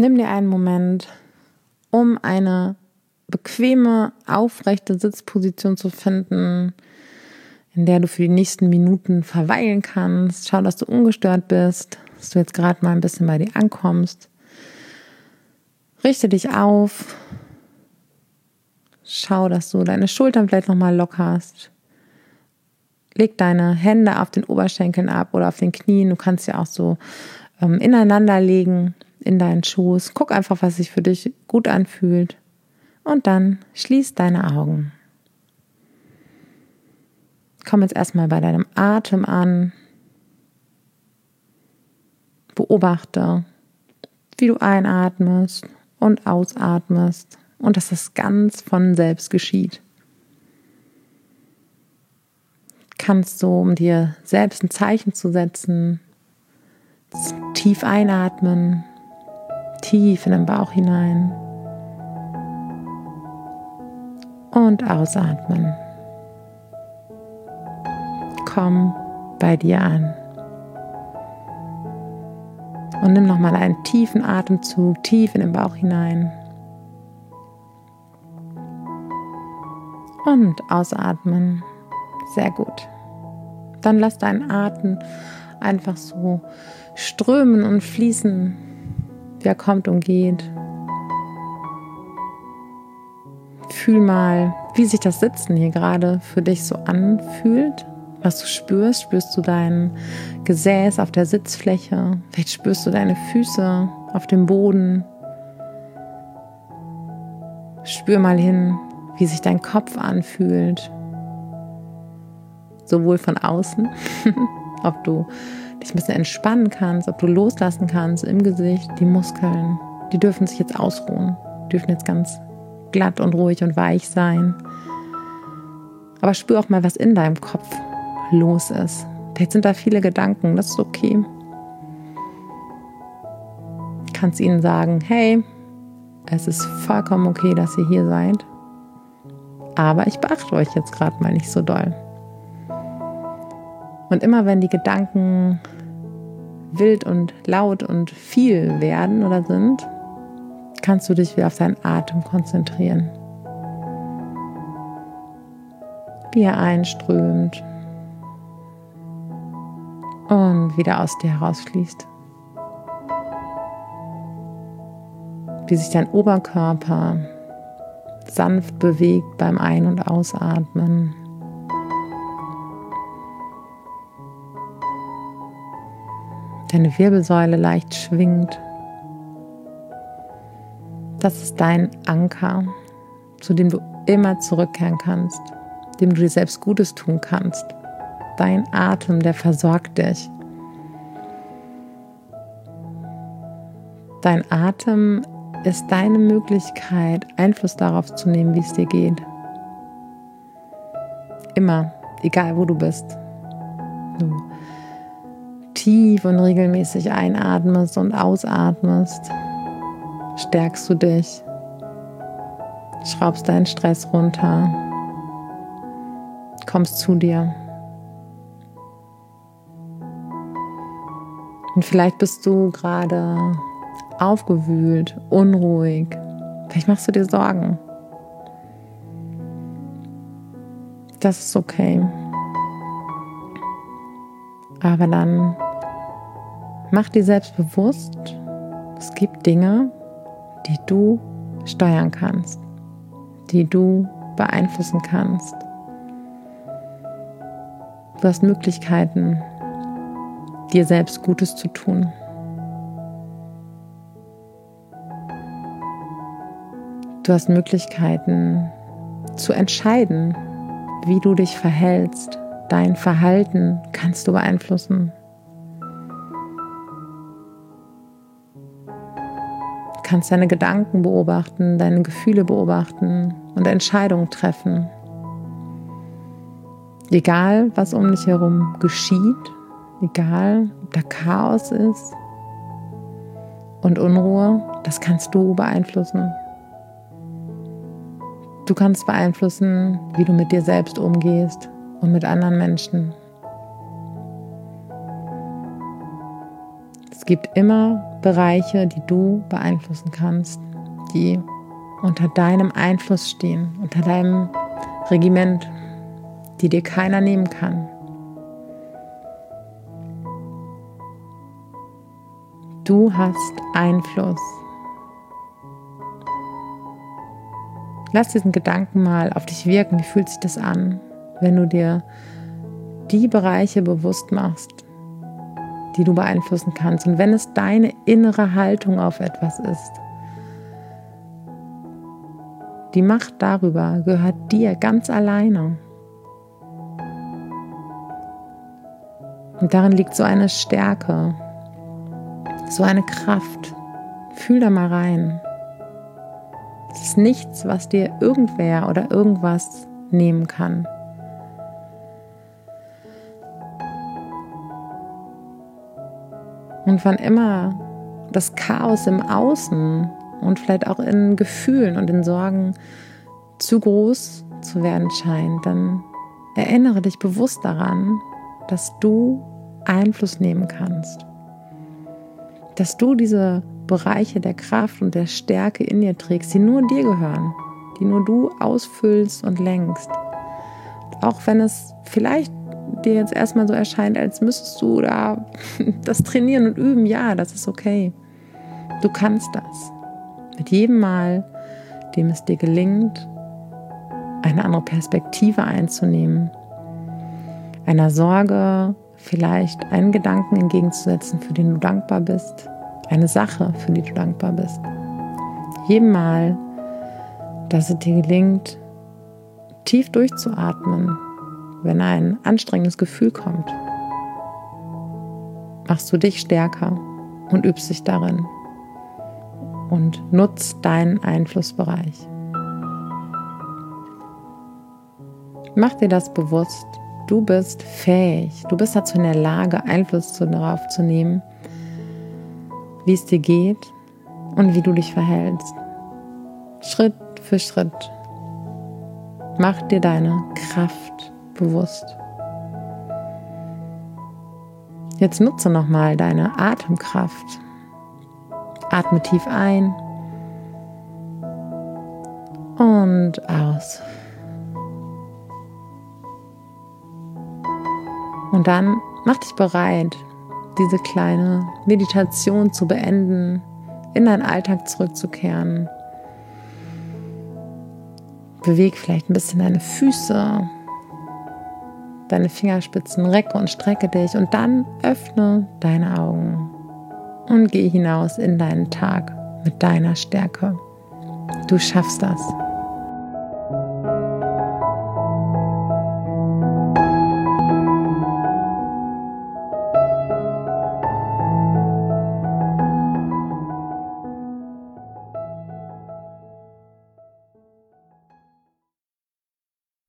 Nimm dir einen Moment, um eine bequeme, aufrechte Sitzposition zu finden, in der du für die nächsten Minuten verweilen kannst. Schau, dass du ungestört bist, dass du jetzt gerade mal ein bisschen bei dir ankommst. Richte dich auf. Schau, dass du deine Schultern vielleicht nochmal lockerst. Leg deine Hände auf den Oberschenkeln ab oder auf den Knien. Du kannst sie auch so ähm, ineinander legen in deinen Schoß. Guck einfach, was sich für dich gut anfühlt. Und dann schließ deine Augen. Komm jetzt erstmal bei deinem Atem an. Beobachte, wie du einatmest und ausatmest und dass das ganz von selbst geschieht. Kannst du, um dir selbst ein Zeichen zu setzen, tief einatmen, tief in den Bauch hinein und ausatmen. Komm bei dir an. Und nimm nochmal einen tiefen Atemzug tief in den Bauch hinein. Und ausatmen. Sehr gut. Dann lass deinen Atem einfach so strömen und fließen, wie er kommt und geht. Fühl mal, wie sich das Sitzen hier gerade für dich so anfühlt was du spürst. Spürst du dein Gesäß auf der Sitzfläche? Vielleicht spürst du deine Füße auf dem Boden. Spür mal hin, wie sich dein Kopf anfühlt. Sowohl von außen, ob du dich ein bisschen entspannen kannst, ob du loslassen kannst im Gesicht, die Muskeln, die dürfen sich jetzt ausruhen, dürfen jetzt ganz glatt und ruhig und weich sein. Aber spür auch mal, was in deinem Kopf los ist. Vielleicht sind da viele Gedanken, das ist okay. Du kannst ihnen sagen, hey, es ist vollkommen okay, dass ihr hier seid. Aber ich beachte euch jetzt gerade mal nicht so doll. Und immer wenn die Gedanken wild und laut und viel werden oder sind, kannst du dich wieder auf deinen Atem konzentrieren. Wie er einströmt und wieder aus dir herausfließt. Wie sich dein Oberkörper sanft bewegt beim Ein- und Ausatmen. Deine Wirbelsäule leicht schwingt. Das ist dein Anker, zu dem du immer zurückkehren kannst, dem du dir selbst Gutes tun kannst dein Atem, der versorgt dich. Dein Atem ist deine Möglichkeit, Einfluss darauf zu nehmen, wie es dir geht. Immer, egal wo du bist. Du tief und regelmäßig einatmest und ausatmest, stärkst du dich, schraubst deinen Stress runter, kommst zu dir. Und vielleicht bist du gerade aufgewühlt, unruhig. Vielleicht machst du dir Sorgen. Das ist okay. Aber dann mach dir selbst bewusst, es gibt Dinge, die du steuern kannst, die du beeinflussen kannst. Du hast Möglichkeiten, dir selbst Gutes zu tun. Du hast Möglichkeiten zu entscheiden, wie du dich verhältst. Dein Verhalten kannst du beeinflussen. Kannst deine Gedanken beobachten, deine Gefühle beobachten und Entscheidungen treffen. Egal, was um dich herum geschieht, egal ob da Chaos ist und Unruhe, das kannst du beeinflussen. Du kannst beeinflussen, wie du mit dir selbst umgehst und mit anderen Menschen. Es gibt immer Bereiche, die du beeinflussen kannst, die unter deinem Einfluss stehen, unter deinem Regiment, die dir keiner nehmen kann. Du hast Einfluss. Lass diesen Gedanken mal auf dich wirken. Wie fühlt sich das an, wenn du dir die Bereiche bewusst machst, die du beeinflussen kannst. Und wenn es deine innere Haltung auf etwas ist, die Macht darüber gehört dir ganz alleine. Und darin liegt so eine Stärke, so eine Kraft. Fühl da mal rein. Es ist nichts, was dir irgendwer oder irgendwas nehmen kann. Und wann immer das Chaos im Außen und vielleicht auch in Gefühlen und in Sorgen zu groß zu werden scheint, dann erinnere dich bewusst daran, dass du Einfluss nehmen kannst. Dass du diese Bereiche der Kraft und der Stärke in dir trägst, die nur dir gehören, die nur du ausfüllst und lenkst. Auch wenn es vielleicht dir jetzt erstmal so erscheint, als müsstest du da das trainieren und üben, ja, das ist okay. Du kannst das. Mit jedem Mal, dem es dir gelingt, eine andere Perspektive einzunehmen, einer Sorge vielleicht einen Gedanken entgegenzusetzen, für den du dankbar bist, eine Sache, für die du dankbar bist. Jedem Mal, dass es dir gelingt, tief durchzuatmen, wenn ein anstrengendes Gefühl kommt, machst du dich stärker und übst dich darin und nutzt deinen Einflussbereich. Mach dir das bewusst. Du bist fähig, du bist dazu in der Lage, Einfluss darauf zu nehmen, wie es dir geht und wie du dich verhältst. Schritt für Schritt. Mach dir deine Kraft bewusst. Jetzt nutze nochmal deine Atemkraft. Atme tief ein und aus. Und dann mach dich bereit, diese kleine Meditation zu beenden, in deinen Alltag zurückzukehren. Beweg vielleicht ein bisschen deine Füße, deine Fingerspitzen, recke und strecke dich und dann öffne deine Augen und geh hinaus in deinen Tag mit deiner Stärke. Du schaffst das.